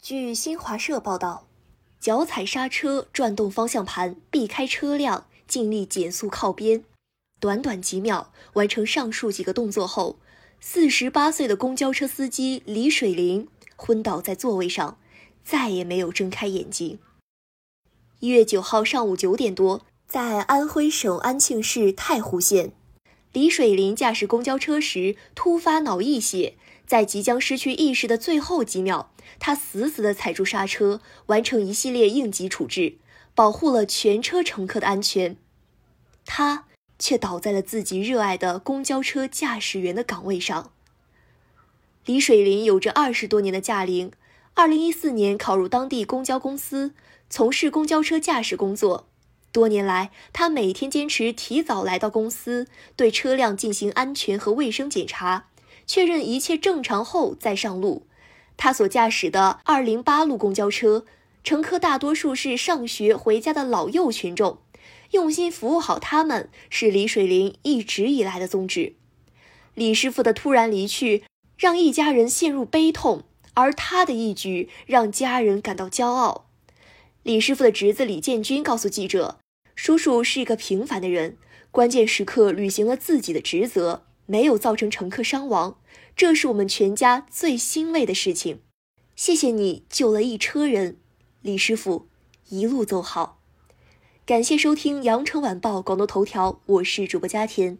据新华社报道，脚踩刹车，转动方向盘，避开车辆，尽力减速靠边，短短几秒完成上述几个动作后，四十八岁的公交车司机李水林昏倒在座位上，再也没有睁开眼睛。一月九号上午九点多，在安徽省安庆市太湖县，李水林驾驶公交车时突发脑溢血。在即将失去意识的最后几秒，他死死地踩住刹车，完成一系列应急处置，保护了全车乘客的安全。他却倒在了自己热爱的公交车驾驶员的岗位上。李水林有着二十多年的驾龄，二零一四年考入当地公交公司，从事公交车驾驶工作。多年来，他每天坚持提早来到公司，对车辆进行安全和卫生检查。确认一切正常后再上路。他所驾驶的二零八路公交车，乘客大多数是上学回家的老幼群众，用心服务好他们是李水林一直以来的宗旨。李师傅的突然离去，让一家人陷入悲痛，而他的一举让家人感到骄傲。李师傅的侄子李建军告诉记者：“叔叔是一个平凡的人，关键时刻履行了自己的职责。”没有造成乘客伤亡，这是我们全家最欣慰的事情。谢谢你救了一车人，李师傅，一路走好。感谢收听羊城晚报广东头条，我是主播佳田。